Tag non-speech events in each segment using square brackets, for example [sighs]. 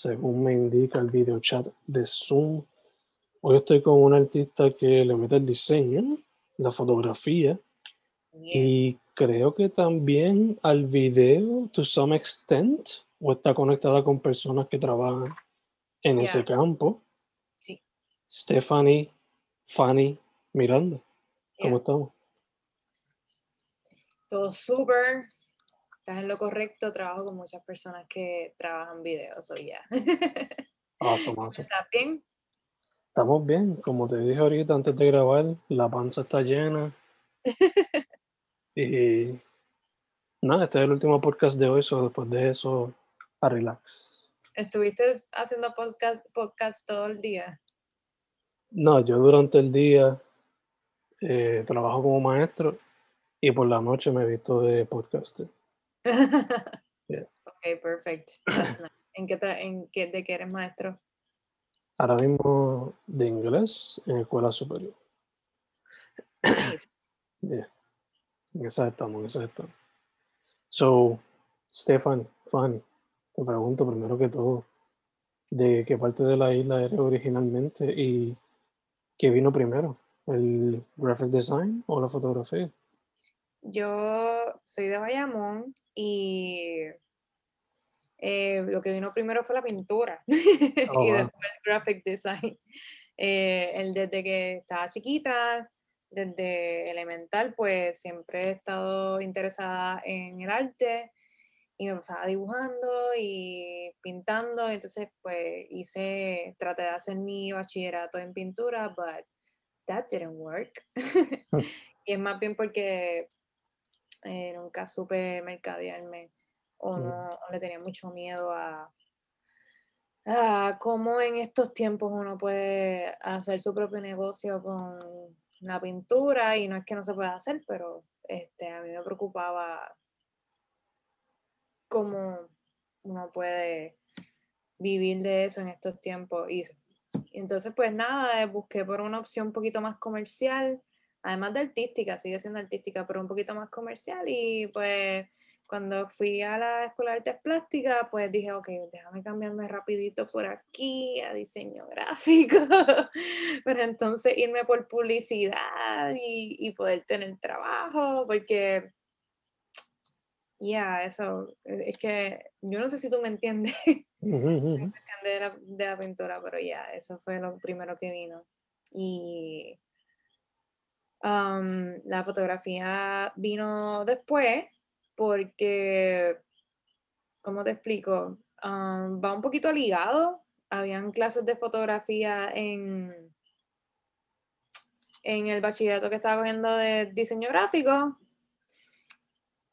según me indica el video chat de Zoom. Hoy estoy con un artista que le mete el diseño, la fotografía y creo que también al video, to some extent, o está conectada con personas que trabajan en Yeah. ese campo. Sí. Stephanie, Fanny, Miranda, ¿cómo estamos? Todo súper. Estás en lo correcto. Trabajo con muchas personas que trabajan videos. O ya. Awesome, [laughs] awesome. ¿Estás bien? Estamos bien, como te dije ahorita antes de grabar, la panza está llena. [laughs] y nada, este es el último podcast de hoy, so después de eso, a relax. ¿Estuviste haciendo podcast, podcast todo el día? No, yo durante el día eh, trabajo como maestro y por la noche me he visto de podcaster. [laughs] Yeah. Ok, perfect. That's nice. ¿En qué, en qué, ¿De qué eres maestro? Ahora mismo de inglés en escuela superior. Nice. [clears throat] Yeah. En esa estamos, en esa estamos. So, Stefan, Fanny, te pregunto primero que todo, ¿de qué parte de la isla eres originalmente y qué vino primero? ¿El graphic design o la fotografía? Yo soy de Bayamón y eh, lo que vino primero fue la pintura [laughs] Oh, y después el graphic design. [laughs] Eh, el desde que estaba chiquita, desde elemental, pues siempre he estado interesada en el arte y me pasaba dibujando y pintando. Entonces, pues hice, traté de hacer mi bachillerato en pintura, but that didn't work. [laughs] y es más bien porque eh, nunca supe mercadearme o Mm. no o le tenía mucho miedo a, a cómo en estos tiempos uno puede hacer su propio negocio con la pintura y no es que no se pueda hacer, pero este, a mí me preocupaba cómo uno puede vivir de eso en estos tiempos. Y, y entonces, pues nada, eh, busqué por una opción un poquito más comercial, además de artística, sigue siendo artística, pero un poquito más comercial. Y pues cuando fui a la Escuela de Artes Plásticas, pues dije, ok, déjame cambiarme rapidito por aquí a diseño gráfico, [laughs] pero entonces irme por publicidad y, y poder tener trabajo, porque, ya, eso, eh, es que yo no sé si tú me entiendes [laughs] ujú. de la, de la pintura, pero ya, eso fue lo primero que vino. Y am, la fotografía vino después porque, ¿cómo te explico? Am, va un poquito ligado. Habían clases de fotografía en, en el bachillerato que estaba cogiendo de diseño gráfico.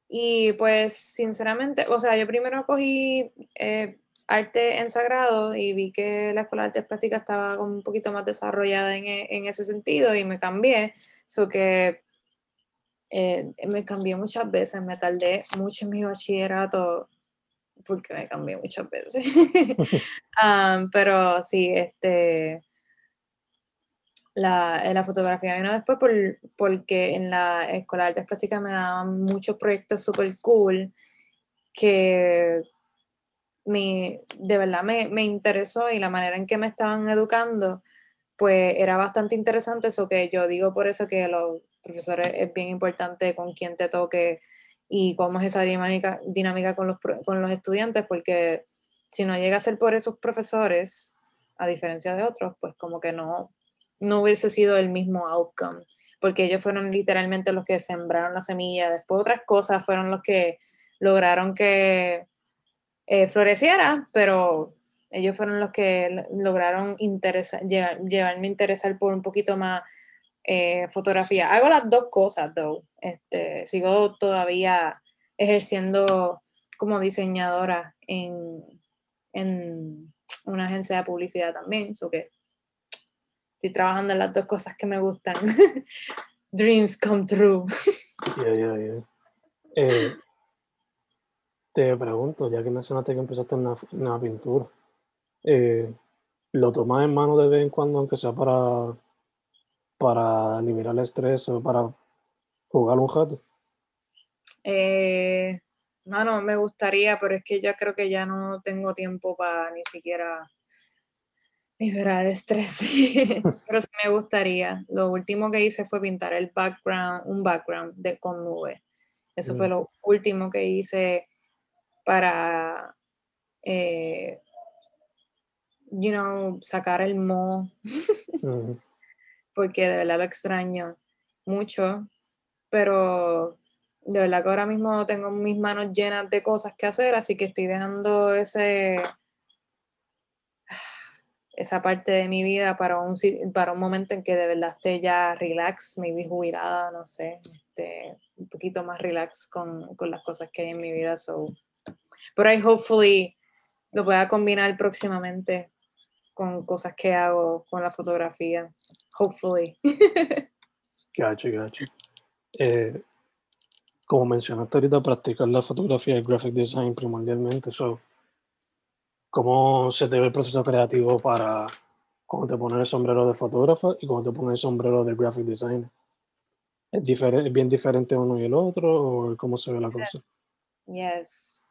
Y pues, sinceramente, o sea, yo primero cogí eh, arte en sagrado y vi que la escuela de artes plásticas estaba un poquito más desarrollada en, e- en ese sentido y me cambié. So que eh, me cambié muchas veces, me tardé mucho en mi bachillerato porque me cambié muchas veces. [laughs] [laughs] Um, pero sí, este, la, la fotografía vino después por, porque en la Escuela de Artes Plásticas me daban muchos proyectos súper cool que me, de verdad me, me, interesó y la manera en que me estaban educando, pues era bastante interesante eso que yo digo por eso que los profesores es bien importante con quién te toque y cómo es esa dinámica, dinámica con, los, con los estudiantes, porque si no llega a ser por esos profesores, a diferencia de otros, pues como que no, no hubiese sido el mismo outcome, porque ellos fueron literalmente los que sembraron la semilla, después otras cosas fueron los que lograron que eh, floreciera, pero ellos fueron los que lograron llevarme a interesar por un poquito más eh, fotografía. Hago las dos cosas, though. Este, sigo todavía ejerciendo como diseñadora en, en una agencia de publicidad también, so que estoy trabajando en las dos cosas que me gustan. [laughs] Dreams come true. Yeah, yeah, yeah. Te pregunto, ya que mencionaste que empezaste en una, pintura, eh, ¿lo tomas en mano de vez en cuando, aunque sea para para liberar el estrés o para jugar un rato? Eh, no, me gustaría, pero es que ya creo que ya no tengo tiempo para ni siquiera liberar el estrés. [laughs] pero sí me gustaría. Lo último que hice fue pintar el background, un background de, con nube. Eso fue mm. lo último que hice para, eh, you know, sacar el mo [laughs] porque de verdad lo extraño mucho, pero de verdad que ahora mismo tengo mis manos llenas de cosas que hacer, así que estoy dejando ese [sighs] esa parte de mi vida para un, para un momento en que de verdad esté ya relax, maybe jubilada, no sé, este, un poquito más relax con, con, las cosas que hay en mi vida. So. Pero ahí hopefully lo pueda combinar próximamente con cosas que hago con la fotografía hopefully. [laughs] gotcha, gotcha. Eh, como mencionaste ahorita, practicar la fotografía y graphic design primordialmente. So, ¿Cómo se te ve el proceso creativo para cuando te pones el sombrero de fotógrafo y cuando te pones el sombrero de graphic design? ¿Es, ¿Es bien diferente uno y el otro o cómo se ve la cosa? Yes.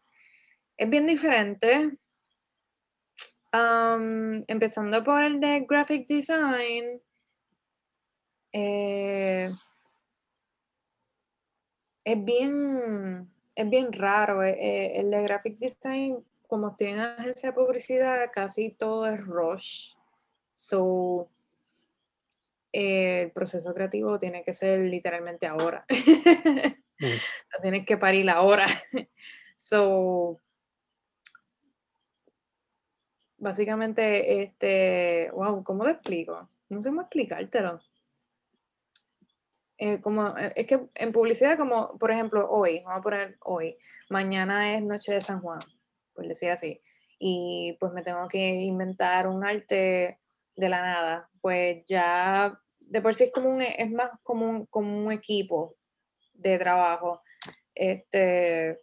Es bien diferente. Um, empezando por el de graphic design, eh, es bien, es bien raro. Eh, eh, el de graphic design, como estoy en agencia de publicidad, casi todo es rush. So, el proceso creativo tiene que ser literalmente ahora. [laughs] Mm. tienes que parir ahora. [laughs] so, básicamente, este, wow, ¿cómo lo explico? No sé cómo explicártelo. Eh, como, eh, es que en publicidad, como por ejemplo hoy, vamos a poner hoy, mañana es Noche de San Juan, por decir así, y pues me tengo que inventar un arte de la nada, pues ya de por sí es como un, es más como un, como un equipo de trabajo. Este,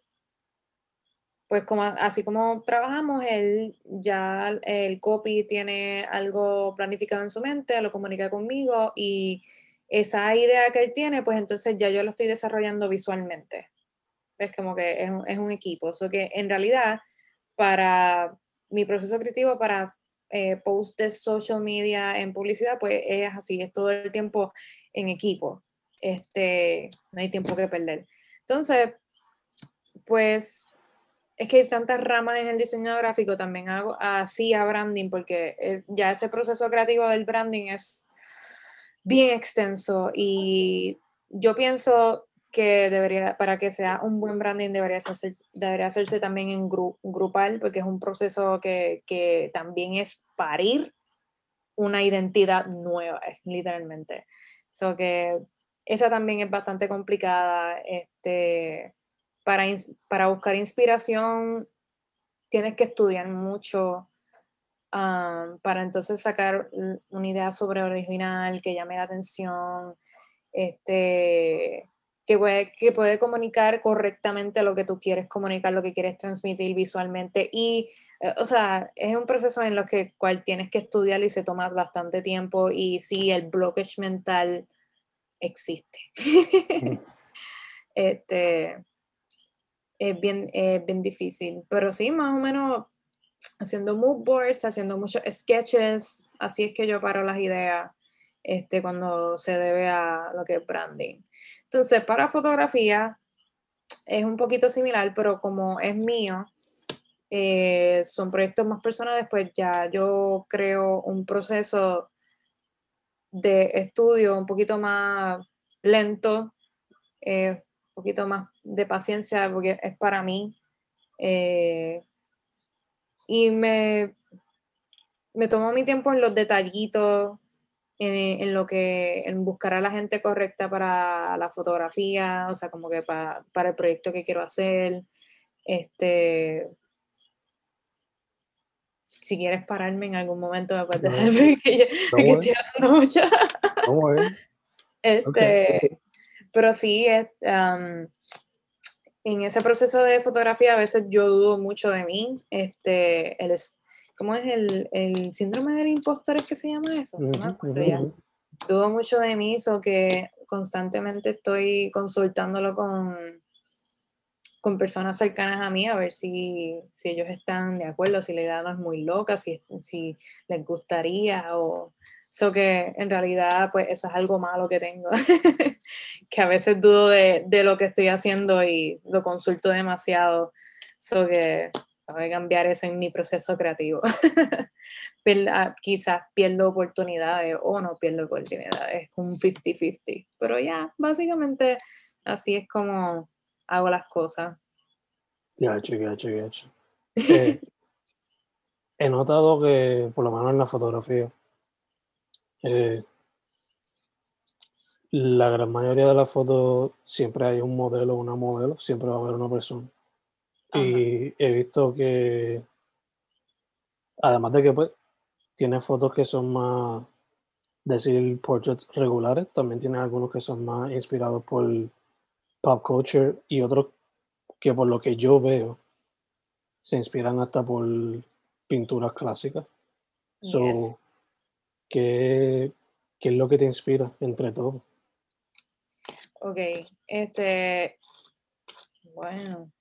pues como, así como trabajamos, él ya el copy tiene algo planificado en su mente, lo comunica conmigo y esa idea que él tiene, pues entonces ya yo lo estoy desarrollando visualmente. Es como que es es un equipo. Eso que en realidad, para mi proceso creativo, para eh, de social media en publicidad, pues es así, es todo el tiempo en equipo. Este, no hay tiempo que perder. Entonces, pues es que hay tantas ramas en el diseño gráfico, también hago así a branding, porque ya ese proceso creativo del branding es bien extenso y yo pienso que debería, para que sea un buen branding, debería, debería hacerse también en grupal, porque es un proceso que, que, también es parir una identidad nueva, literalmente. So que esa también es bastante complicada. Este, para, para buscar inspiración, tienes que estudiar mucho para entonces sacar una idea sobre original que llame la atención. Este, que puede, que puede comunicar correctamente lo que tú quieres comunicar, lo que quieres transmitir visualmente. Y, eh, o sea, es un proceso en lo que cual tienes que estudiar y se toma bastante tiempo. Y sí, el blockage mental existe. [laughs] Mm. este, es bien, es bien difícil. Pero sí, más o menos haciendo mood boards, haciendo muchos sketches, así es que yo paro las ideas este, cuando se debe a lo que es branding. Entonces, para fotografía es un poquito similar, pero como es mío, eh, son proyectos más personales, pues ya yo creo un proceso de estudio un poquito más lento, eh, un poquito más de paciencia, porque es para mí. Eh, y me, me tomo mi tiempo en los detallitos, en, lo que, en buscar a la gente correcta para la fotografía, o sea, como que para el proyecto que quiero hacer. Este, si quieres pararme en algún momento me puedes dejar estoy hablando mucho. [laughs] este, Pero sí, es, en ese proceso de fotografía a veces yo dudo mucho de mí. Este, el, ¿Cómo es el, el síndrome del impostor? ¿Es que se llama eso? No Dudo mucho de mí, eso que constantemente estoy consultándolo con, con personas cercanas a mí a ver si, si ellos están de acuerdo, si la idea no es muy loca, si, si les gustaría o... Eso que en realidad, pues eso es algo malo que tengo, [laughs] que a veces dudo de, de, lo que estoy haciendo y lo consulto demasiado. Eso que voy a cambiar eso en mi proceso creativo. [laughs] Ah, quizás pierdo oportunidades o no pierdo oportunidades, es un 50-50. Pero ya, básicamente así es como hago las cosas. Ya, ya, ya, eh, [laughs] he notado que, por lo menos en la fotografía, eh, la gran mayoría de las fotos siempre hay un modelo o una modelo, siempre va a haber una persona. Y he visto que, además de que pues, tiene fotos que son más, decir, portraits regulares, también tiene algunos que son más inspirados por pop culture y otros que por lo que yo veo se inspiran hasta por pinturas clásicas. So, ¿qué, ¿Qué es lo que te inspira entre todos? Ok, este, bueno,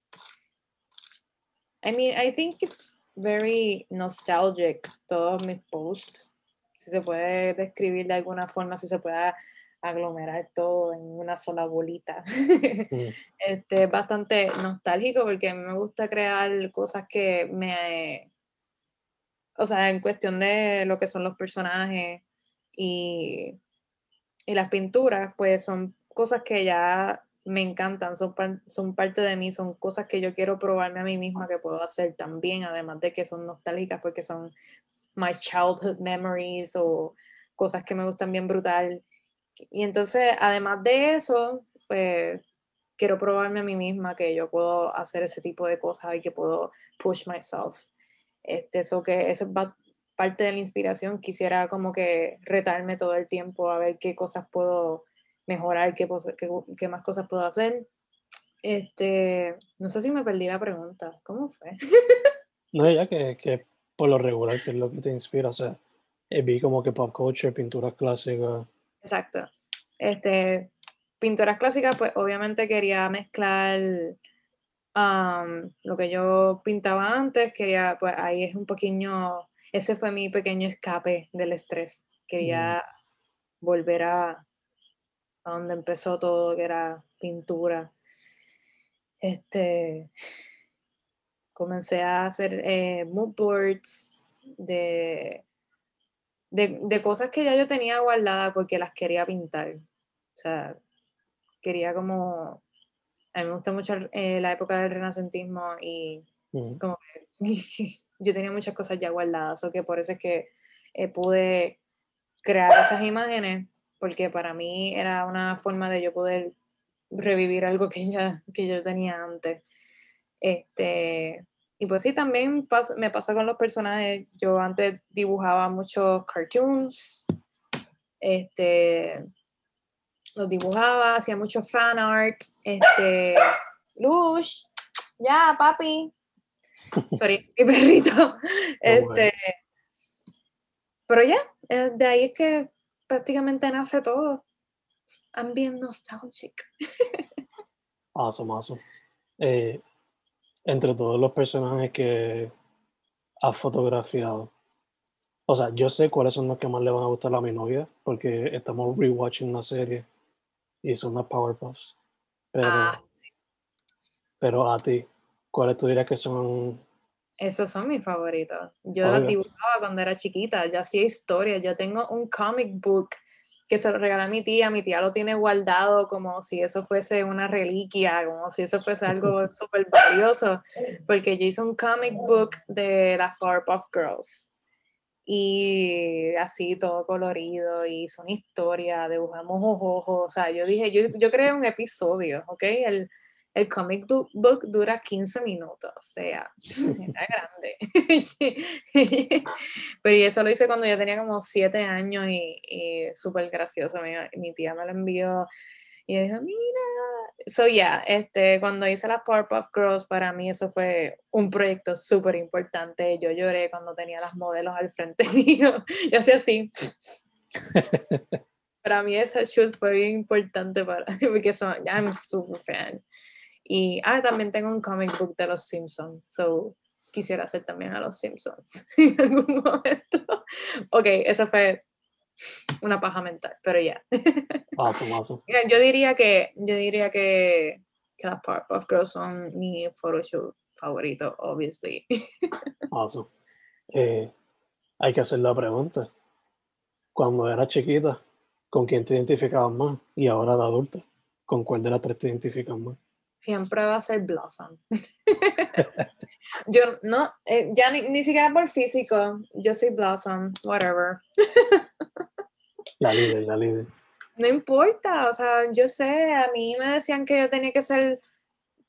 I mean, I think it's very nostalgic todos mis posts. Si se puede describir de alguna forma, si se puede aglomerar todo en una sola bolita. [laughs] Mm. Este, es bastante nostálgico porque a mí me gusta crear cosas que me... O sea, en cuestión de lo que son los personajes y, y las pinturas, pues son cosas que ya me encantan, son, son parte de mí, son cosas que yo quiero probarme a mí misma que puedo hacer también, además de que son nostálgicas porque son my childhood memories o cosas que me gustan bien brutal. Y entonces, además de eso, pues quiero probarme a mí misma que yo puedo hacer ese tipo de cosas y que puedo push myself. Este, eso que eso es parte de la inspiración. Quisiera como que retarme todo el tiempo a ver qué cosas puedo mejorar, qué, qué, más cosas puedo hacer. Este, no sé si me perdí la pregunta. ¿Cómo fue? [laughs] no, ya que, que por lo regular, que es lo que te inspira, o sea, eh, vi como que pop culture, pinturas clásicas. Exacto. Este, pinturas clásicas, pues obviamente quería mezclar um, lo que yo pintaba antes, quería, pues ahí es un pequeño, ese fue mi pequeño escape del estrés. Quería mm. volver a, a donde empezó todo, que era pintura. Este, comencé a hacer eh, mood boards de, de, cosas que ya yo tenía guardadas porque las quería pintar. O sea, quería como... A mí me gusta mucho eh, la época del renacentismo y como que [laughs] yo tenía muchas cosas ya guardadas, o que por eso es que eh, pude crear esas imágenes porque para mí era una forma de yo poder revivir algo que, ya, que yo tenía antes. Este, y pues sí, también me pasa con los personajes. Yo antes dibujaba muchos cartoons. Este, los dibujaba, hacía mucho fan art. Este, Lush, ya, papi. Sorry, [laughs] mi perrito. Este, pero ya, eh, de ahí es que prácticamente nace todo. I'm being nostalgic. [laughs] Awesome, awesome. Eh, entre todos los personajes que has fotografiado, o sea, yo sé cuáles son los que más le van a gustar a mi novia, porque estamos rewatching una serie y son las Powerpuffs. Pero, Ah. pero a ti, ¿cuáles tú dirías que son? Esos son mis favoritos. Yo los dibujaba cuando era chiquita, yo hacía historias. Yo tengo un comic book que se lo regalé a mi tía. Mi tía lo tiene guardado como si eso fuese una reliquia, como si eso fuese algo [laughs] súper valioso, porque yo hice un comic book de las Powerpuff Girls. Y así todo colorido, y son historias, dibujamos ojos, o sea, yo dije, yo, yo creé un episodio, ¿ok? El, el comic book dura 15 minutos, o sea, [laughs] [laughs] era grande. [laughs] Pero y eso lo hice cuando yo tenía como 7 años y, y súper gracioso. Mi, mi tía me lo envió y dijo, mira. So, yeah, este, cuando hice las Powerpuff Girls, para mí eso fue un proyecto súper importante. Yo lloré cuando tenía las modelos al frente [laughs] mío. Yo hacía así. [laughs] Para mí esa shoot fue bien importante para porque son, I'm super fan. Y ah, también tengo un comic book de los Simpsons, so quisiera hacer también a los Simpsons [laughs] en algún momento. Ok, eso fue una paja mental, pero ya. [laughs] Awesome, awesome. Yeah, Yo diría que, yo diría que, que las Powerpuff Girls son mi photoshoot favorito, obviously. [laughs] Awesome. Eh, hay que hacer la pregunta. Cuando eras chiquita, ¿con quién te identificabas más? Y ahora de adulta, ¿con cuál de las tres te identificas más? Siempre va a ser Blossom. [laughs] yo no, eh, ya ni, ni siquiera por físico, yo soy Blossom, whatever. La líder, la líder. No importa, o sea, yo sé, a mí me decían que yo tenía que ser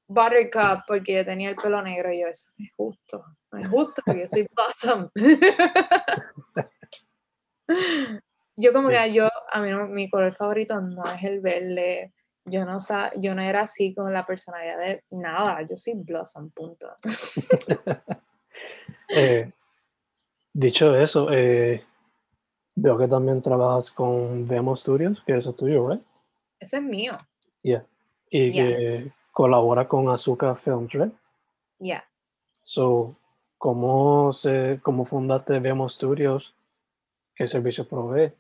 Buttercup porque yo tenía el pelo negro y yo, eso no es justo, no es justo porque yo soy Blossom. [laughs] yo como que yo, a mí no- mi color favorito no es el verde, yo no, yo no era así con la personalidad de nada, yo soy Blossom, punto. [laughs] Eh, dicho eso, eh, veo que también trabajas con Vemo Studios, que eso es tuyo, ¿right? Eso es mío, Yeah. Y Yeah. que colabora con Azúcar Films, ¿right? ya. So, ¿cómo, se, ¿cómo fundaste Vemo Studios? ¿Qué servicio provee?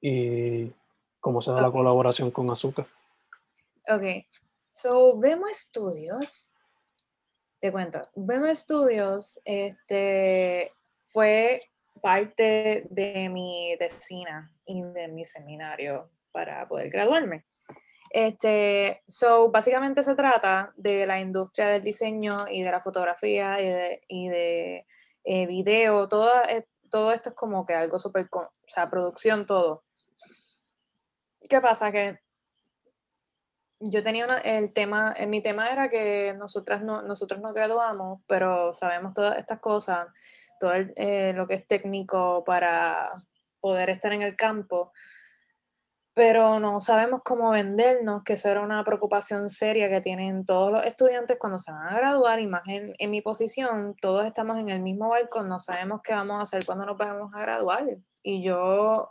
¿Y cómo se da la colaboración con Azúcar? Ok, so Vemo Studios, te cuento, Vemo Studios este, fue parte de mi tesina y de mi seminario para poder graduarme. Este, so, básicamente se trata de la industria del diseño y de la fotografía y de, y de eh, video, todo, eh, todo esto es como que algo súper, o sea, producción, todo. ¿Qué pasa? Que yo tenía una, el tema, eh, mi tema era que nosotras no, nosotros nos graduamos, pero sabemos todas estas cosas, todo eh, lo que es técnico para poder estar en el campo, pero no sabemos cómo vendernos, que eso era una preocupación seria que tienen todos los estudiantes cuando se van a graduar, y más en, mi posición, todos estamos en el mismo barco, no sabemos qué vamos a hacer cuando nos vayamos a graduar. Y yo,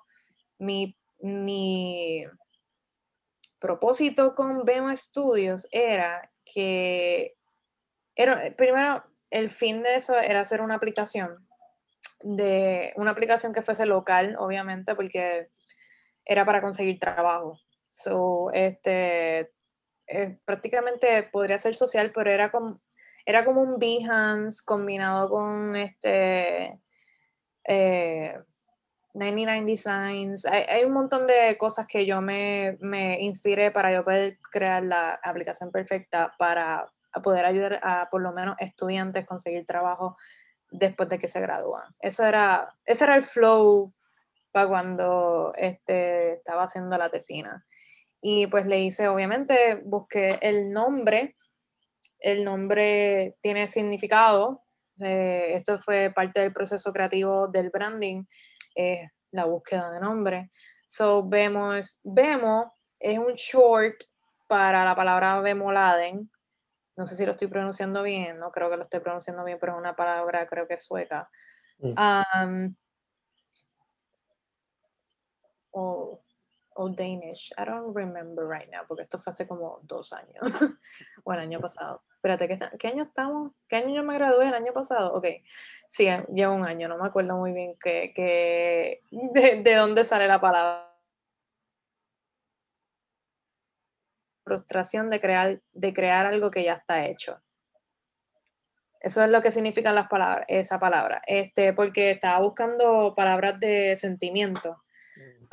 mi, mi propósito con Vemo Studios era que, era, primero, el fin de eso era hacer una aplicación, de una aplicación que fuese local, obviamente, porque era para conseguir trabajo. So, este, eh, prácticamente podría ser social, pero era como, era como un Behance combinado con este eh, 99 Designs. Hay, hay un montón de cosas que yo me, me inspiré para yo poder crear la aplicación perfecta para a poder ayudar a por lo menos estudiantes conseguir trabajo después de que se gradúan. Eso era, ese era el flow para cuando este, estaba haciendo la tesina. Y pues le hice, obviamente, busqué el nombre. El nombre tiene significado. eh, esto fue parte del proceso creativo del branding, eh, la búsqueda de nombre. So, vemos, vemos es un short para la palabra bemoladen. No sé si lo estoy pronunciando bien, no creo que lo estoy pronunciando bien, pero es una palabra, creo que es sueca. Mm. Um, o, o Danish, I don't remember right now, porque esto fue hace como dos años, [laughs] o el año pasado. Espérate, ¿qué, está- ¿qué año estamos? ¿Qué año yo me gradué? ¿El año pasado? Ok, sí, eh, lleva un año, no me acuerdo muy bien que, que, [laughs] de, de dónde sale la palabra. Frustración de crear, de crear algo que ya está hecho. Eso es lo que significan las palabras, esa palabra. Este, porque estaba buscando palabras de sentimiento.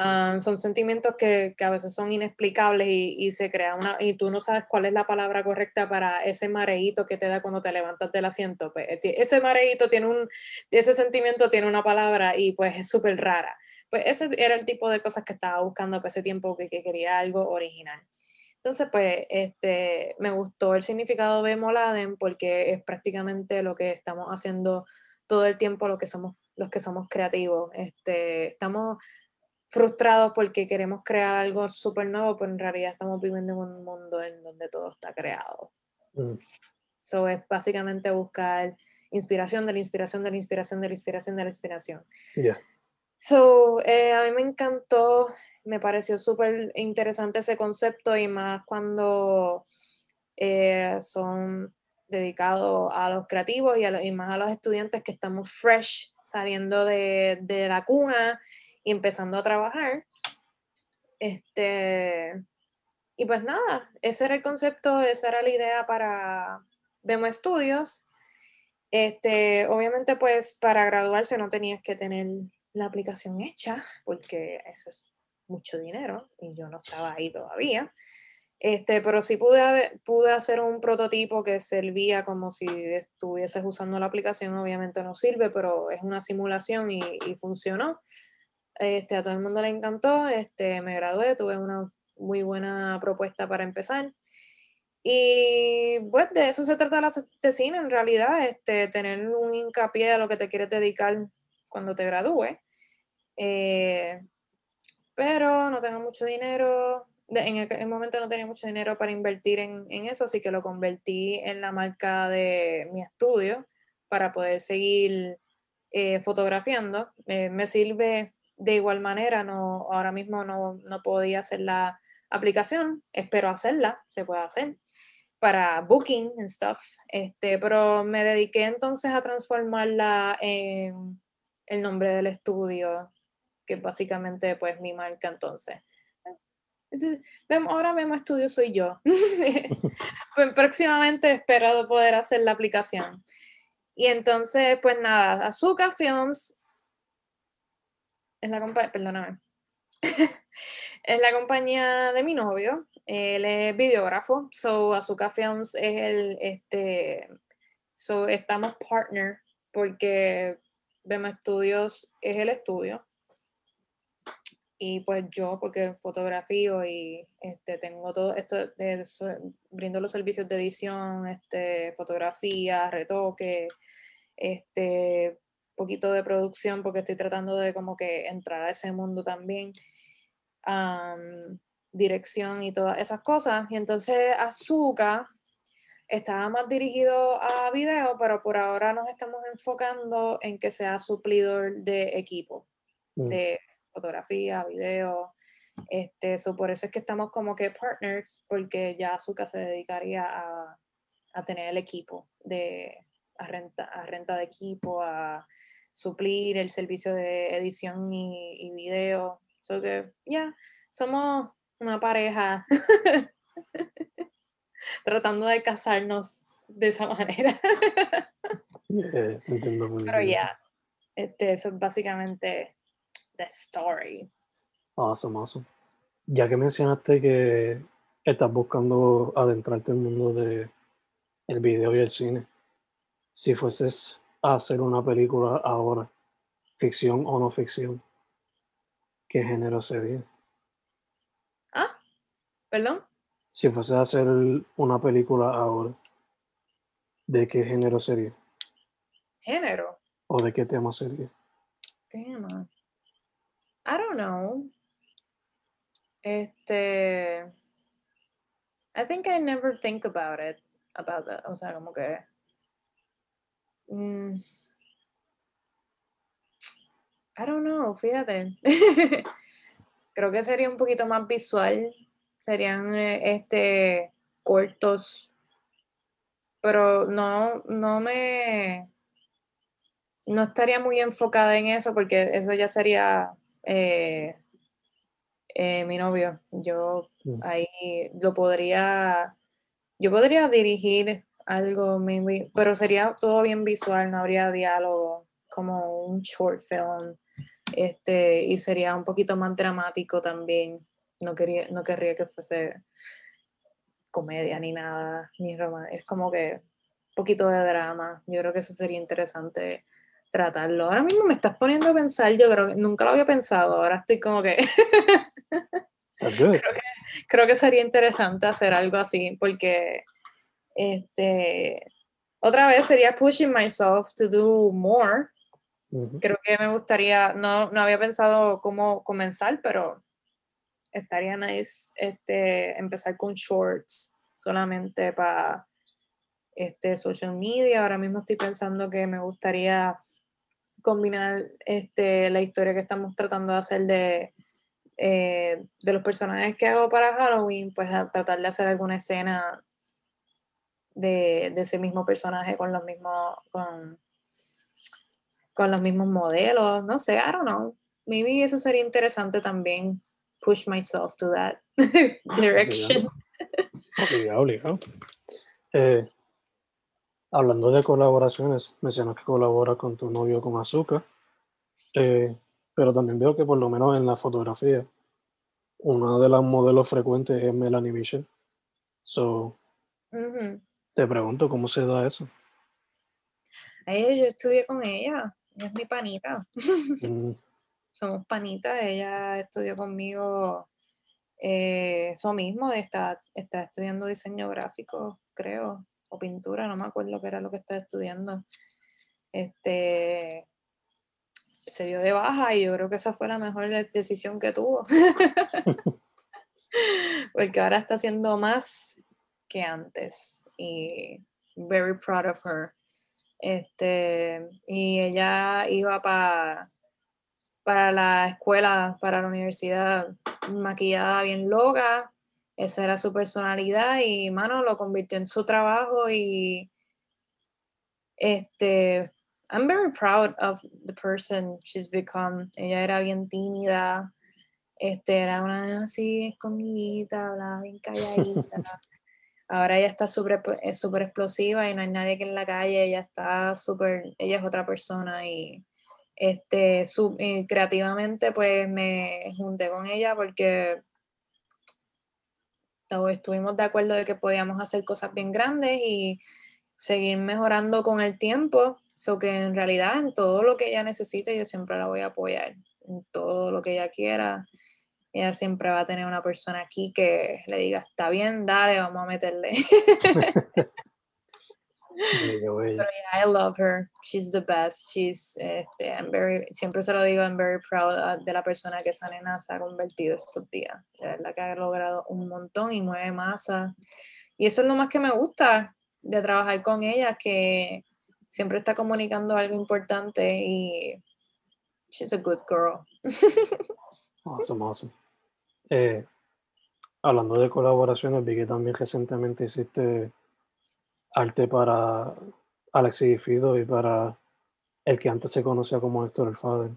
Ah, son sentimientos que, que a veces son inexplicables y, y se crea una, y tú no sabes cuál es la palabra correcta para ese mareíto que te da cuando te levantas del asiento. Pues, eh, ese mareíto tiene un, ese sentimiento tiene una palabra y pues es súper rara. Pues ese era el tipo de cosas que estaba buscando para ese tiempo que, que quería algo original. Entonces, pues, este, me gustó el significado de Moladen porque es prácticamente lo que estamos haciendo todo el tiempo, lo que somos, los que somos creativos. Este, estamos frustrados porque queremos crear algo súper nuevo, pero en realidad estamos viviendo en un mundo en donde todo está creado. Mm. So es básicamente buscar inspiración de la inspiración de la inspiración de la inspiración de la inspiración. Ya. So, eh, a mí me encantó, me pareció súper interesante ese concepto y más cuando eh, son dedicados a los creativos y, a más a los estudiantes que estamos fresh saliendo de, de la cuna y empezando a trabajar. Este, y pues nada, ese era el concepto, esa era la idea para Vemo Estudios. Este, obviamente, pues para graduarse no tenías que tener la aplicación hecha, porque eso es mucho dinero y yo no estaba ahí todavía. Este, pero sí pude, haber- pude hacer un prototipo que servía como si estuvieses usando la aplicación. Obviamente no sirve, pero es una simulación y, y funcionó. Este, a todo el mundo le encantó. Este, me gradué, tuve una muy buena propuesta para empezar. Y pues de eso se trata la tesina en realidad, este, tener un hincapié a lo que te quieres dedicar cuando te gradúes. Eh, pero no tengo mucho dinero. en aquel momento no tenía mucho dinero para invertir en, en eso, así que lo convertí en la marca de mi estudio para poder seguir eh, fotografiando. Eh, me sirve de igual manera, no, ahora mismo no, no podía hacer la aplicación, espero hacerla, se puede hacer para booking and stuff, este, pero me dediqué entonces a transformarla en el nombre del estudio, que básicamente pues mi marca entonces. Ahora mismo estudio soy yo. [laughs] Pues, próximamente espero poder hacer la aplicación. Y entonces, pues nada, Azuka Films es la compañía, perdóname, [laughs] es la compañía de mi novio. Él es videógrafo, so Azuka Films es el, este, so estamos partner porque Bema Studios es el estudio y pues yo porque fotografío y este tengo todo esto de, brindo los servicios de edición este fotografía retoque este poquito de producción porque estoy tratando de como que entrar a ese mundo también am, dirección y todas esas cosas y entonces Azúcar estaba más dirigido a video pero por ahora nos estamos enfocando en que sea suplidor de equipo Mm. de fotografía, video. Este, so por eso es que estamos como que partners, porque ya Azuka se dedicaría a, a tener el equipo, de, a, renta, a renta de equipo, a suplir el servicio de edición y, y video. So que, ya, somos una pareja [laughs] tratando de casarnos de esa manera. [laughs] Eh, entiendo muy Pero ya, este, eso es básicamente the story. Awesome, awesome. Ya que mencionaste que estás buscando adentrarte en el mundo de el video y el cine, si fueses a hacer una película ahora, ficción o no ficción, ¿qué género sería? Ah, perdón. Si fueses a hacer una película ahora, ¿de qué género sería? Género. ¿O de qué tema sería? Tema. I don't know. Este. I think I never think about it. About that. O sea, como que. mm, I don't know, fíjate. [laughs] Creo que sería un poquito más visual. Serían eh, este cortos. Pero no, no me. No estaría muy enfocada en eso porque eso ya sería eh, eh, mi novio. Yo Mm. ahí lo podría. Yo podría dirigir algo, maybe, pero sería todo bien visual, no habría diálogo, como un short film. Este, y sería un poquito más dramático también. No quería, no querría que fuese comedia ni nada, ni romance. Es como que un poquito de drama. Yo creo que eso sería interesante tratarlo. Ahora mismo me estás poniendo a pensar, yo creo que nunca lo había pensado. Ahora estoy como que [laughs] That's good. creo que sería interesante hacer algo así, porque este otra vez sería pushing myself to do more. Creo que me gustaría, no, no había pensado cómo comenzar, pero estaría nice este, empezar con shorts solamente para este, social media. Ahora mismo estoy pensando que me gustaría combinar este, la historia que estamos tratando de hacer de, eh, de los personajes que hago para Halloween, pues a tratar de hacer alguna escena de, de ese mismo personaje con los mismos, con, con los mismos modelos, no sé, I don't know. Maybe eso sería interesante también, push myself to that [laughs] direction. Obligado, obligado. Eh, hablando de colaboraciones, mencionas que colabora con tu novio con Azúcar, eh, pero también veo que por lo menos en la fotografía, una de las modelos frecuentes es Melanie Mitchell. So, te pregunto cómo se da eso. Ay, yo estudié con ella, ella es mi panita. Mm, [laughs] Somos panitas, ella estudió conmigo eh, eso mismo, está, está estudiando diseño gráfico, creo, o pintura, no me acuerdo qué era lo que estaba estudiando. Este se dio de baja y yo creo que esa fue la mejor de- decisión que tuvo. [laughs] Porque ahora está haciendo más que antes y very proud of her. Este, y ella iba para para la escuela, para la universidad, maquillada bien loca. Esa era su personalidad y, mano, lo convirtió en su trabajo y este, I'm very proud of the person she's become. Ella era bien tímida, este, era una así escondidita, hablaba bien calladita. [laughs] Ahora ella está súper es súper explosiva y no hay nadie que en la calle, ella está súper, ella es otra persona y este, su- eh, creativamente pues me junté con ella porque to- estuvimos de acuerdo de que podíamos hacer cosas bien grandes y seguir mejorando con el tiempo. So que en realidad en todo lo que ella necesite yo siempre la voy a apoyar. En todo lo que ella quiera. Ella siempre va a tener una persona aquí que le diga, está bien, dale, vamos a meterle. [laughs] [laughs] Pero yeah, I love her. She's the best. She's, este, I'm very, siempre se lo digo, I'm very proud uh, de la persona que esa nena se ha convertido estos días. De verdad que ha logrado un montón y mueve masa. Y eso es lo más que me gusta de trabajar con ella, que siempre está comunicando algo importante y she's a good girl. [laughs] Awesome, awesome. Eh, hablando de colaboraciones, vi que también recientemente hiciste arte para Alex y Fido y para el que antes se conocía como Héctor el Father.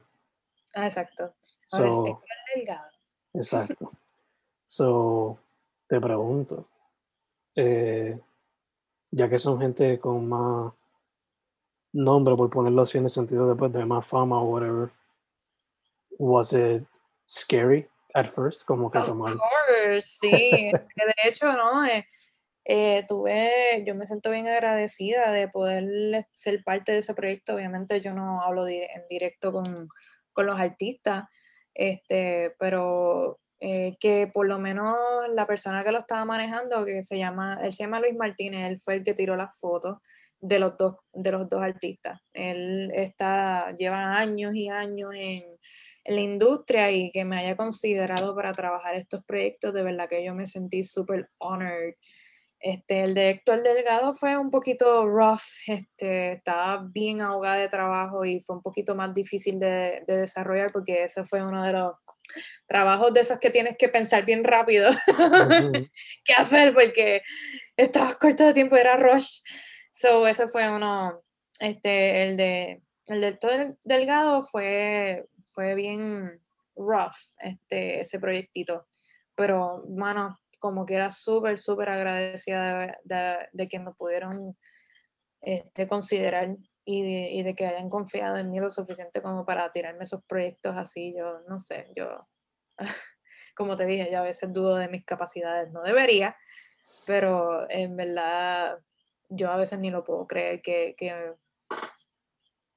Ah, exacto. Ahora es So, Héctor Delgado. exacto. [laughs] So, te pregunto, eh, ya que son gente con más nombre, por ponerlo así en el sentido de, pues, de más fama o whatever, was it scary at first? Como que Of tomar. course, sí. [laughs] de hecho, no, eh, eh, tuve, yo me siento bien agradecida de poder ser parte de ese proyecto. Obviamente yo no hablo di- en directo con, con los artistas, este, pero eh, que por lo menos la persona que lo estaba manejando, que se llama, él se llama Luis Martínez, él fue el que tiró las fotos de los dos, de los dos artistas. Él está, lleva años y años en, la industria y que me haya considerado para trabajar estos proyectos, de verdad que yo me sentí súper honored. Este, el director Delgado fue un poquito rough, este, estaba bien ahogada de trabajo y fue un poquito más difícil de, de desarrollar porque ese fue uno de los trabajos de esos que tienes que pensar bien rápido [laughs] qué hacer porque estabas corto de tiempo, era rush. So, ese fue uno, este, el de, el del Delgado fue, fue bien rough, este, ese proyectito. Pero, mano, como que era súper, súper agradecida de, que me pudieron este, considerar y de, que hayan confiado en mí lo suficiente como para tirarme esos proyectos así. Yo no sé, yo, [laughs] como te dije, yo a veces dudo de mis capacidades, no debería, pero en verdad yo a veces ni lo puedo creer que, que,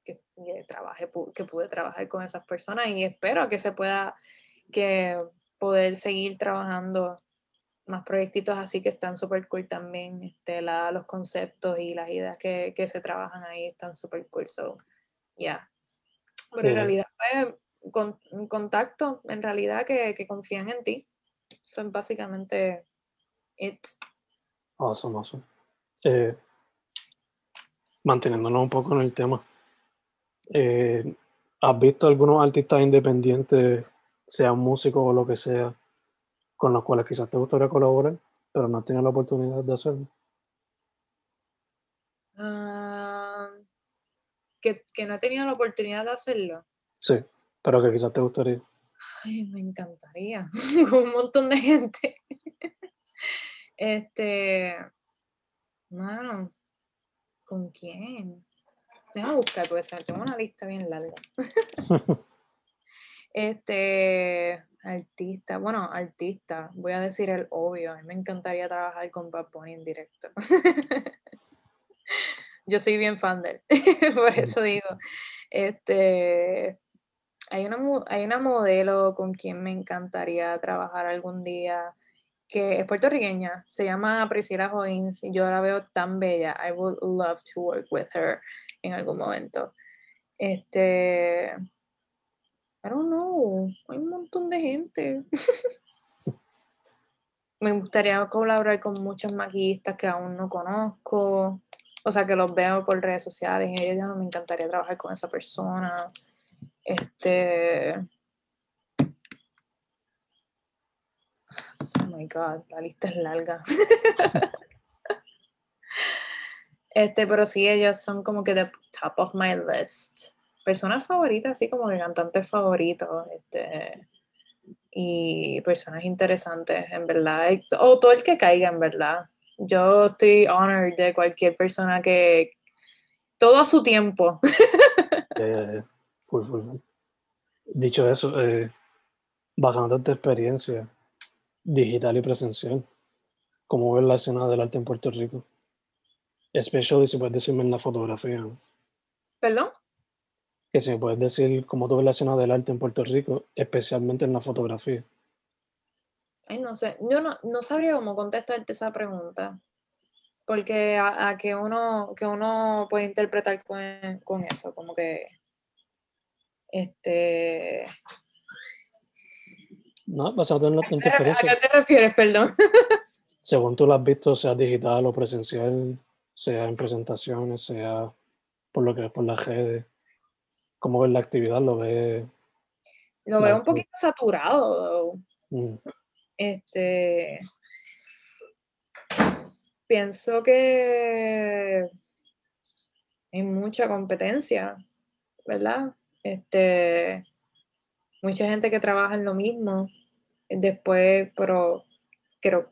que, trabaje, que pude trabajar con esas personas y espero que se pueda, que poder seguir trabajando más proyectitos así que están súper cool también. Este, la, los conceptos y las ideas que, que se trabajan ahí están súper cool. So, yeah. Pero en realidad fue con, un contacto, en realidad que, que confían en ti. Son básicamente it. Awesome, awesome. Eh, manteniéndonos un poco en el tema, eh, ¿has visto algunos artistas independientes, sean músicos o lo que sea, con los cuales quizás te gustaría colaborar, pero no has tenido la oportunidad de hacerlo? Ah, que, que, no he tenido la oportunidad de hacerlo. Sí, pero que quizás te gustaría. Ay, me encantaría, [laughs] con un montón de gente. Este, mano, ¿con quién? Déjame buscar porque tengo una lista bien larga. [laughs] este, artista, bueno, artista, voy a decir el obvio, a mí me encantaría trabajar con Bad Bunny en directo. [laughs] Yo soy bien fan de él, [laughs] por eso digo, este, hay una, hay una modelo con quien me encantaría trabajar algún día que es puertorriqueña, se llama Priscila y yo la veo tan bella. I would love to work with her en algún momento. Este, I don't know, hay un montón de gente. [laughs] me gustaría colaborar con muchos maquillistas que aún no conozco, o sea, que los veo por redes sociales y ella me encantaría trabajar con esa persona. Este, Oh my god, la lista es larga. [laughs] este, pero sí, ellos son como que the top of my list. Personas favoritas, así como de cantantes favoritos. Este, y personas interesantes, en verdad. O todo el que caiga, en verdad. Yo estoy honored de cualquier persona que. Todo a su tiempo. [laughs] Dicho eso, eh, basándote en tu experiencia, digital y presencial. ¿Cómo ves la escena del arte en Puerto Rico? Especially si puedes decirme en la fotografía. ¿Perdón? Que si me puedes decir cómo tú ves la escena del arte en Puerto Rico, especialmente en la fotografía. Ay, no sé. Yo no, no sabría cómo contestarte esa pregunta. Porque a, a, que uno que uno puede interpretar con, con eso, como que este no, basado en, en ¿A qué te refieres, perdón? [laughs] Según tú lo has visto, sea digital o presencial, sea en presentaciones, sea por lo que es por las redes, ¿cómo ves la actividad? ¿Lo ves? Lo veo un poquito saturado. Mm. Este. Pienso que hay mucha competencia, ¿verdad? Este mucha gente que trabaja en lo mismo, después, pero creo,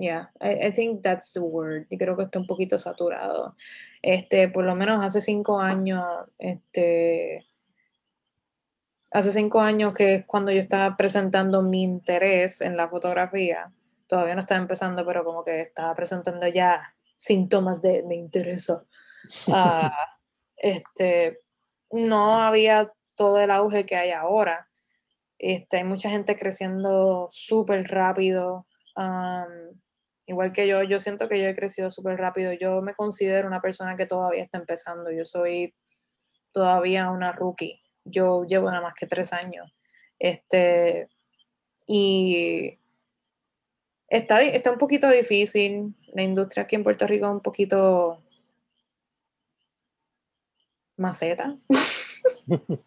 yeah, I, think that's the word, y creo que está un poquito saturado. Este, por lo menos hace cinco años, este, hace cinco años que es cuando yo estaba presentando mi interés en la fotografía, todavía no estaba empezando, pero como que estaba presentando ya síntomas de me intereso. Ah, [laughs] este, no había todo el auge que hay ahora. Este, hay mucha gente creciendo súper rápido. Igual que yo, yo siento que yo he crecido súper rápido. Yo me considero una persona que todavía está empezando. Yo soy todavía una rookie yo llevo nada más que tres años. Este, y está, está un poquito difícil. La industria aquí en Puerto Rico es un poquito maceta. [laughs]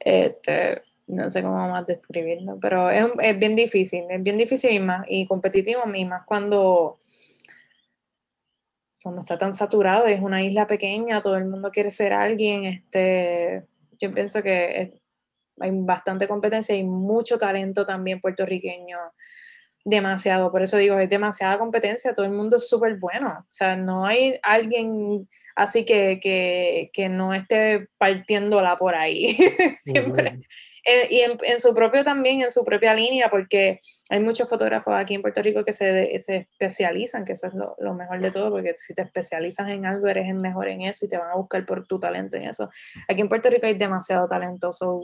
este, no sé cómo más describirlo, pero es, es, bien difícil, es bien difícil y, más, y competitivo y más cuando, cuando está tan saturado, es una isla pequeña, todo el mundo quiere ser alguien, este, yo pienso que hay bastante competencia y mucho talento también puertorriqueño, demasiado, por eso digo, es demasiada competencia, todo el mundo es súper bueno, o sea, no hay alguien así que, que, que no esté partiéndola por ahí, [laughs] siempre. Eh, y en, su propio también, en su propia línea, porque hay muchos fotógrafos aquí en Puerto Rico que se, se especializan, que eso es lo, lo, mejor de todo, porque si te especializas en algo, eres el mejor en eso y te van a buscar por tu talento en eso. Aquí en Puerto Rico hay demasiado talentoso,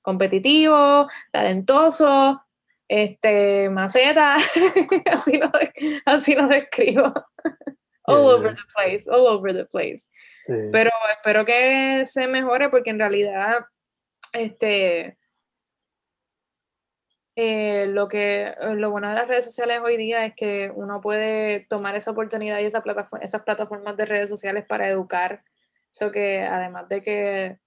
competitivo, talentoso, este, maceta, [laughs] así, lo, así lo describo. All over the place, all over the place. Pero espero que se mejore porque en realidad este, eh, lo, que, eh, lo bueno de las redes sociales hoy día es que uno puede tomar esa oportunidad y esa plataforma, esas plataformas de redes sociales para educar. Eso que además de que,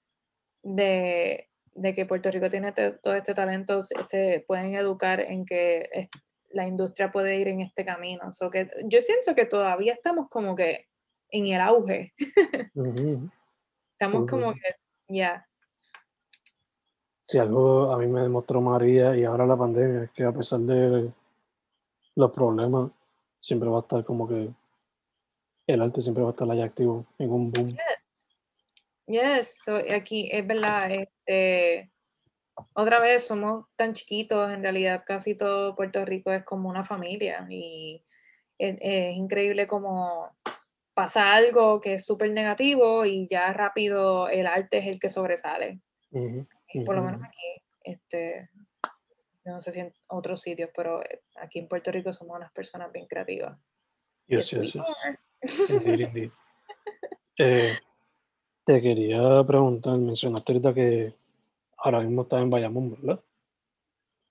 de, de que Puerto Rico tiene todo este talento, se, pueden educar en que la industria puede ir en este camino. So que yo pienso que todavía estamos como que en el auge. [laughs] Estamos como que, ya, si algo a mí me demostró María y ahora la pandemia es que a pesar de los problemas, siempre va a estar como que el arte siempre va a estar allá activo en un boom. Yes, aquí es verdad. Este, otra vez somos tan chiquitos, en realidad casi todo Puerto Rico es como una familia y es, increíble como pasa algo que es súper negativo y ya rápido el arte es el que sobresale por lo menos aquí, este, no sé si en otros sitios, pero eh, aquí en Puerto Rico somos unas personas bien creativas. Yes, yes, eh, te quería preguntar, mencionaste ahorita que ahora mismo estás en Bayamón, ¿verdad?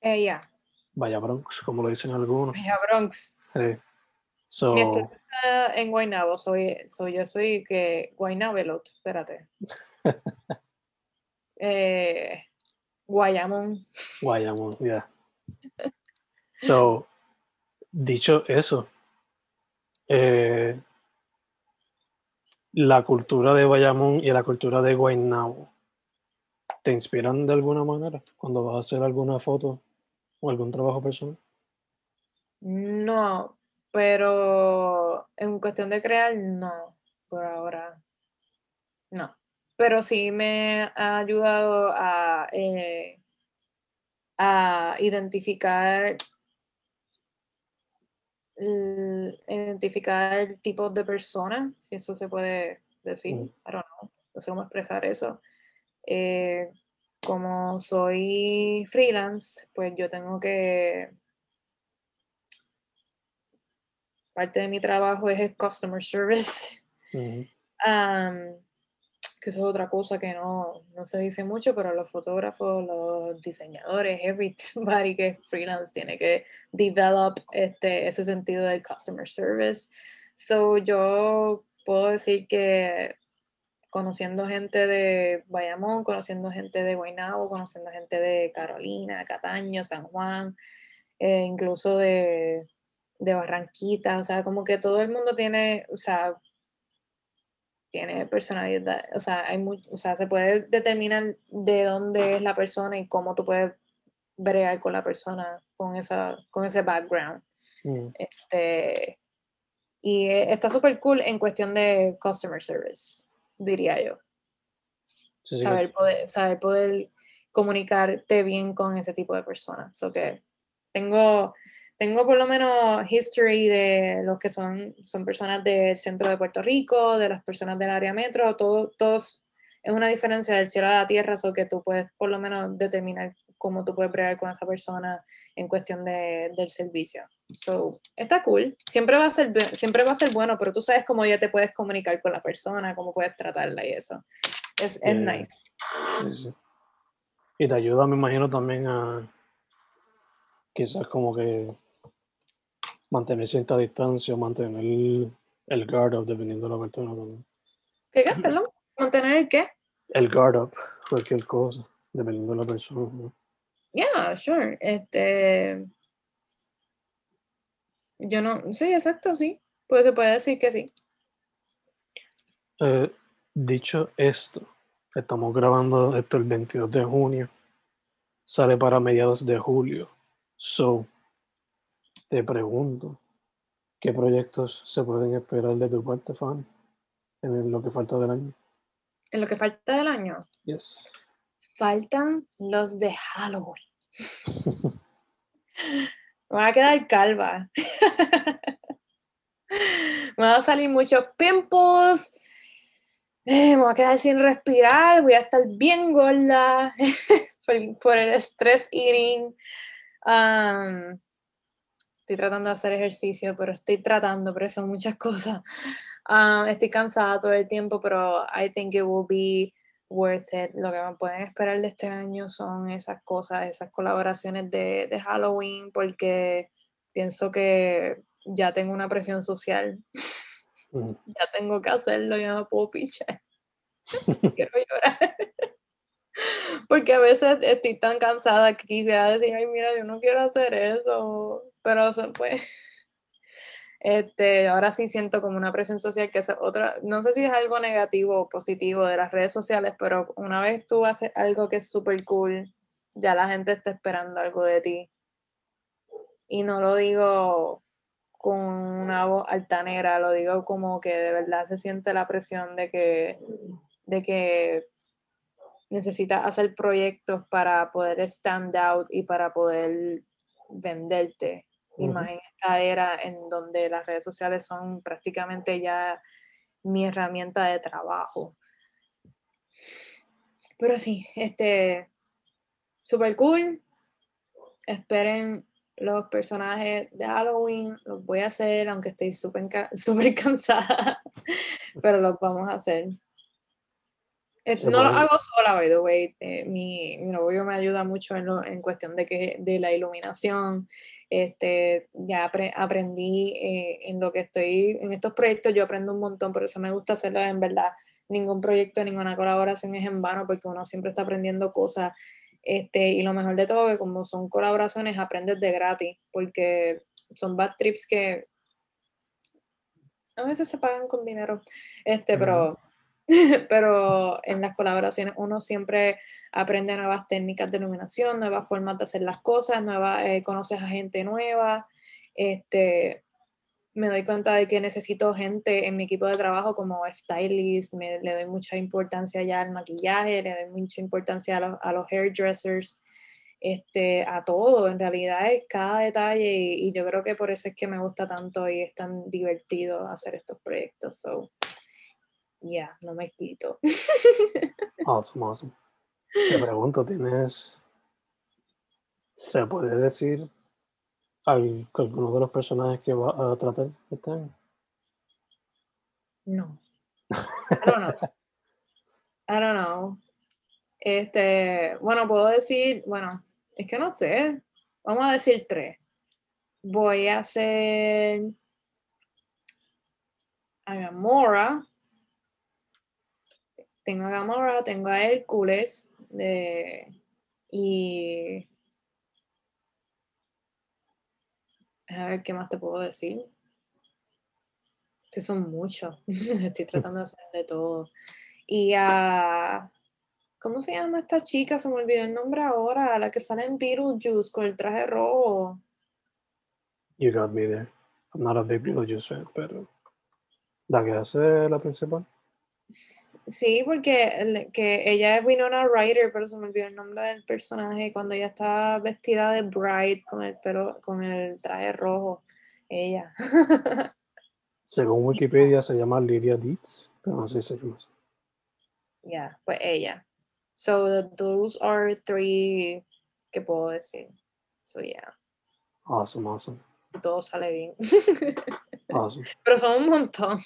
Eh, ya. Vaya Bronx, como lo dicen algunos. Vaya Bronx. Eh, so, en Guaynabo, soy, soy, yo soy que Guaynabelot, espérate. [laughs] eh, Guayamón. Guayamón, ya. Yeah. So, dicho eso, eh, la cultura de Guayamón y la cultura de Guaynabo, ¿te inspiran de alguna manera cuando vas a hacer alguna foto o algún trabajo personal? No, pero en cuestión de crear, no, por ahora, no pero sí me ha ayudado a, eh, a identificar identificar tipos de personas, si eso se puede decir, I don't know, no sé cómo expresar eso. Eh, como soy freelance, pues yo tengo que parte de mi trabajo es el customer service [laughs] que eso es otra cosa que no, no, se dice mucho, pero los fotógrafos, los diseñadores, everybody [laughs] que es freelance tiene que develop este, ese sentido del customer service. So yo puedo decir que conociendo gente de Bayamón, conociendo gente de Guaynabo, conociendo gente de Carolina, Cataño, San Juan, eh, incluso de, de Barranquita, o sea, como que todo el mundo tiene, o sea, tiene personalidad, o sea, hay o sea, se puede determinar de dónde es la persona y cómo tú puedes bregar con la persona con, esa, con ese background. Mm. Este, y e, está súper cool en cuestión de customer service, diría yo. saber, poder, saber poder comunicarte bien con ese tipo de personas. So que tengo, tengo por lo menos history de los que son, son personas del centro de Puerto Rico, de las personas del área metro, todo, todos es una diferencia del cielo a la tierra, eso que tú puedes por lo menos determinar cómo tú puedes bregar con esa persona en cuestión de, del servicio. So, está cool. Siempre va, a ser, siempre va a ser bueno, pero tú sabes cómo ya te puedes comunicar con la persona, cómo puedes tratarla y eso. Es, es nice. Sí, sí. Y te ayuda, me imagino, también a quizás como que mantener cierta distancia, mantener el, el guard up dependiendo de la persona también. ¿Qué qué? Perdón. ¿Mantener el qué? El guard up, cualquier cosa, dependiendo de la persona. ¿no? Yeah, sure. Este. Yo no. Sí, exacto, sí. Pues se puede decir que sí. Eh, dicho esto, estamos grabando esto el 22 de junio. Sale para mediados de julio. So, te pregunto, ¿qué proyectos se pueden esperar de tu parte, fan, en lo que falta del año? En lo que falta del año, Yes. faltan los de Halloween. [laughs] Me voy a quedar calva. [laughs] Me van a salir muchos pimples. Eh, Me voy a quedar sin respirar. Voy a estar bien gorda [laughs] por, por el stress eating. Um, estoy tratando de hacer ejercicio, pero estoy tratando, pero son muchas cosas. Um, [laughs] estoy cansada todo el tiempo, pero I think it will be worth it. Lo que me pueden esperar de este año son esas cosas, esas colaboraciones de, de Halloween, porque pienso que ya tengo una presión social. Mm. [laughs] Ya tengo que hacerlo, ya no puedo pichar. [laughs] Quiero llorar. Porque a veces estoy tan cansada que quisiera decir, ay, mira, yo no quiero hacer eso. Pero eso, pues, este, ahora sí siento como una presión social que es otra, no sé si es algo negativo o positivo de las redes sociales, pero una vez tú haces algo que es súper cool, ya la gente está esperando algo de ti. Y no lo digo con una voz altanera, lo digo como que de verdad se siente la presión de que, de que necesitas hacer proyectos para poder stand out y para poder venderte. Y Ujú. más en esta era en donde las redes sociales son prácticamente ya mi herramienta de trabajo. Pero sí, este, super cool. Esperen los personajes de Halloween, los voy a hacer, aunque estoy súper [laughs] súper cansada, pero los vamos a hacer. No lo hago sola, by the way. eh, mi, mi novio me ayuda mucho en, lo- en cuestión de, que, de la iluminación. Este, ya apre- aprendí eh, en lo que estoy, en estos proyectos yo aprendo un montón, por eso me gusta hacerlo en verdad. Ningún proyecto, ninguna colaboración es en vano, porque uno siempre está aprendiendo cosas. Este, y lo mejor de todo, que como son colaboraciones, aprendes de gratis, porque son bad trips que a veces se pagan con dinero. Este, pero [laughs] pero en las colaboraciones uno siempre aprende nuevas técnicas de iluminación, nuevas formas de hacer las cosas, nuevas, eh, conoces a gente nueva. Este, me doy cuenta de que necesito gente en mi equipo de trabajo como stylist, me, le doy mucha importancia ya al maquillaje, le doy mucha importancia a los, a los hairdressers, este, a todo, en realidad es cada detalle y, y yo creo que por eso es que me gusta tanto y es tan divertido hacer estos proyectos. So, ya, no me quito. Awesome, awesome. Te pregunto, ¿tienes. ¿Se puede decir al- alguno de los personajes que va a tratar este año? No. I don't know. I don't know. Este, bueno, puedo decir, bueno, es que no sé. Vamos a decir tres. Voy a hacer a Gamora. Tengo a Gamora, tengo a Hércules de, y a ver qué más te puedo decir. Que son muchos. [laughs] Estoy tratando de hacer de todo. Y a. ¿Cómo se llama esta chica? Se me olvidó el nombre ahora. La que sale en Beetlejuice con el traje rojo. You got me there. I'm not a big Beetlejuice fan, pero. ¿La que hace la principal? Sí, porque el- que ella es Winona Ryder, pero se me olvidó el nombre del personaje cuando ella está vestida de bride con el pelo, con el traje rojo. Ella. [laughs] Según Wikipedia se llama Lydia Dietz, pero no sé si se llama. Ya, pues ella. So those are three que puedo decir. So yeah, Awesome, awesome, todo sale bien. [laughs] awesome. Pero son un montón.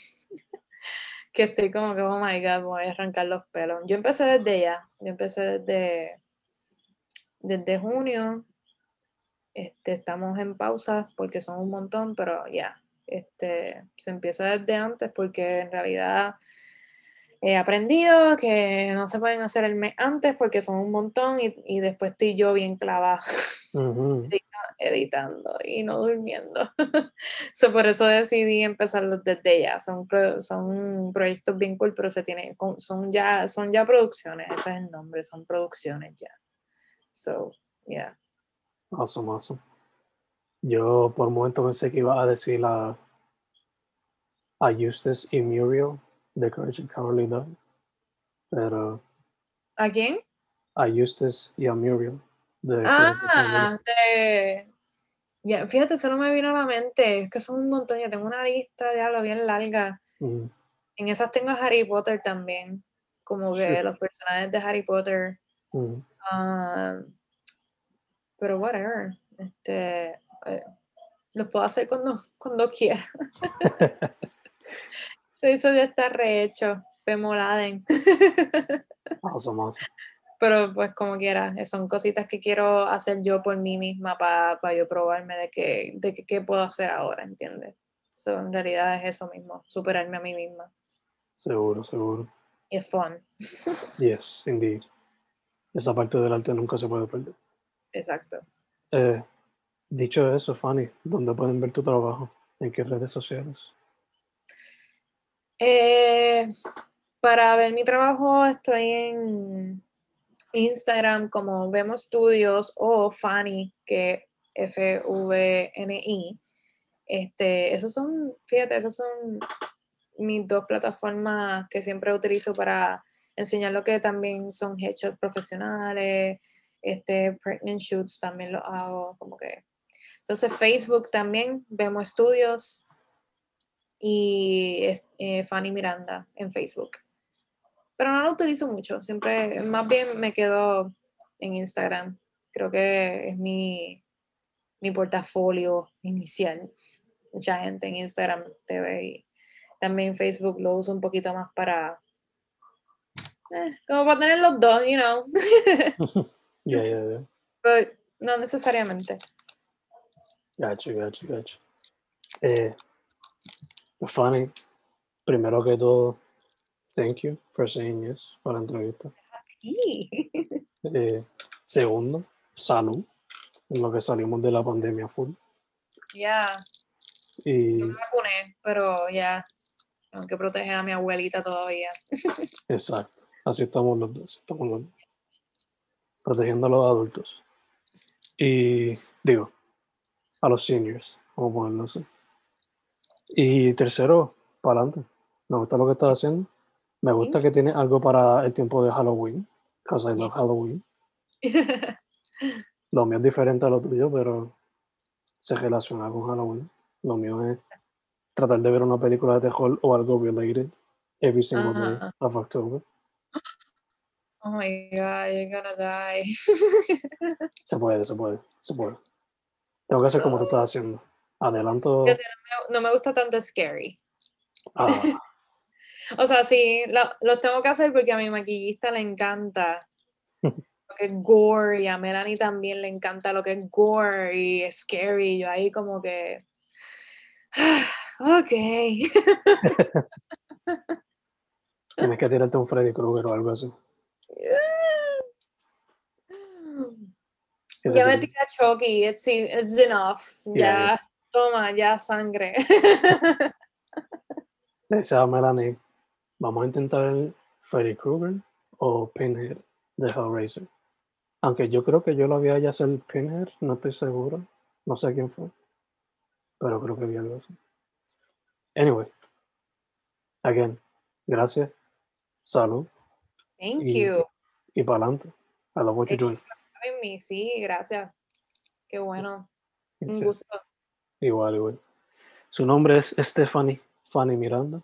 Que estoy como que, oh my god, voy a arrancar los pelos. Yo empecé desde ya, yo empecé desde, desde junio. Este, estamos en pausa porque son un montón, pero ya, este, se empieza desde antes porque en realidad he aprendido que no se pueden hacer el mes antes porque son un montón y, y después estoy yo bien clavada [laughs] Ujú. editando y no durmiendo. [laughs] so, por eso decidí empezarlos desde ya. Son, son proyectos bien cool, pero se tienen, son ya, son ya producciones, ese es el nombre, son producciones ya. So, yeah. Awesome, awesome. Yo por un momento pensé que iba a decir a, a Eustace y Muriel de Dog, pero ¿A quién? a Eustace y a Muriel de Ah, de... Ya, fíjate, eso no me vino a la mente, es que son un montón, yo tengo una lista ya lo bien larga. Mm, En esas tengo a Harry Potter también, como que Sí. los personajes de Harry Potter. mm. Ah, pero whatever. Este, eh, lo puedo hacer cuando, cuando quiera. [laughs] Eso ya está rehecho. Pemoladen. Awesome, [laughs] awesome. Pero pues como quiera, eh, son cositas que quiero hacer yo por mí misma para yo probarme de qué de que, puedo hacer ahora, ¿entiendes? So, en realidad es eso mismo, superarme a mí misma. Seguro, seguro. Y es fun. [laughs] Yes, indeed. Esa parte del arte nunca se puede perder. Exacto. Eh, dicho eso, Fanny, ¿dónde pueden ver tu trabajo? ¿En qué redes sociales? Eh, para ver mi trabajo estoy en Instagram como Vemos Studios o Fanny, que F-V-N-I. Este, esos son, fíjate, esas son mis dos plataformas que siempre utilizo para enseñar lo que también son headshots profesionales, este, pregnant shoots también lo hago, como que. Entonces Facebook también, Vemos Studios y es, eh, Fanny Miranda en Facebook. Pero no lo utilizo mucho, siempre, más bien me quedo en Instagram. Creo que es mi, mi portafolio inicial. Mucha gente en Instagram te ve y también Facebook lo uso un poquito más para, eh, como para tener los dos, you know. [laughs] Ya, ya, ya. Pero no necesariamente. Gacho, gacho, gacho. Eh, Fanny, primero que todo, thank you for saying yes para la entrevista. Sí. Eh, segundo, salud, en lo que salimos de la pandemia full. Ya, Y yo me vacuné, pero ya tengo que proteger a mi abuelita todavía. [laughs] exacto, así estamos los dos, estamos los dos. Protegiendo a los adultos. Y digo, a los seniors, a ponerlo así. Y tercero, para adelante. Me gusta lo que estás haciendo. Me gusta que tienes algo para el tiempo de Halloween, because I love Halloween. [laughs] Lo mío es diferente a lo tuyo, pero se relaciona con Halloween. Lo mío es tratar de ver una película de terror o algo related every single day of October. Oh my god, you're gonna die. Se puede, se puede, se puede. Tengo que hacer como tú estás haciendo. Adelanto. No me gusta tanto scary. Ah, [laughs] O sea, sí, lo- los tengo que hacer porque a mi maquillista le encanta [laughs] lo que es gore y a Melanie también le encanta lo que es gore y scary. Yo ahí como que. [sighs] ok. [laughs] tienes que tirarte un Freddy Krueger o algo así. Se Ya me tira Chucky, it's, it's enough. Yeah, Ya, yeah. Toma, ya sangre. Le dice a Melanie, vamos a intentar el Freddy Krueger o Pinhead de Hellraiser. Aunque yo creo que yo lo había ya hacer Pinhead, no estoy seguro. No sé quién fue. Pero creo que vi algo así. Anyway. Again, gracias. Salud. Thank Y- you. Y para adelante. I love what you're doing. Sí, gracias. Qué bueno. Un gusto. Igual, igual. Su nombre es Stephanie Fanny Miranda.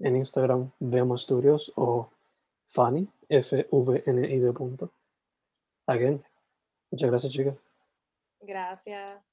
En Instagram, Vemos Studios o Fanny, F-V-N-I de punto. Again, muchas gracias, chicas. Gracias.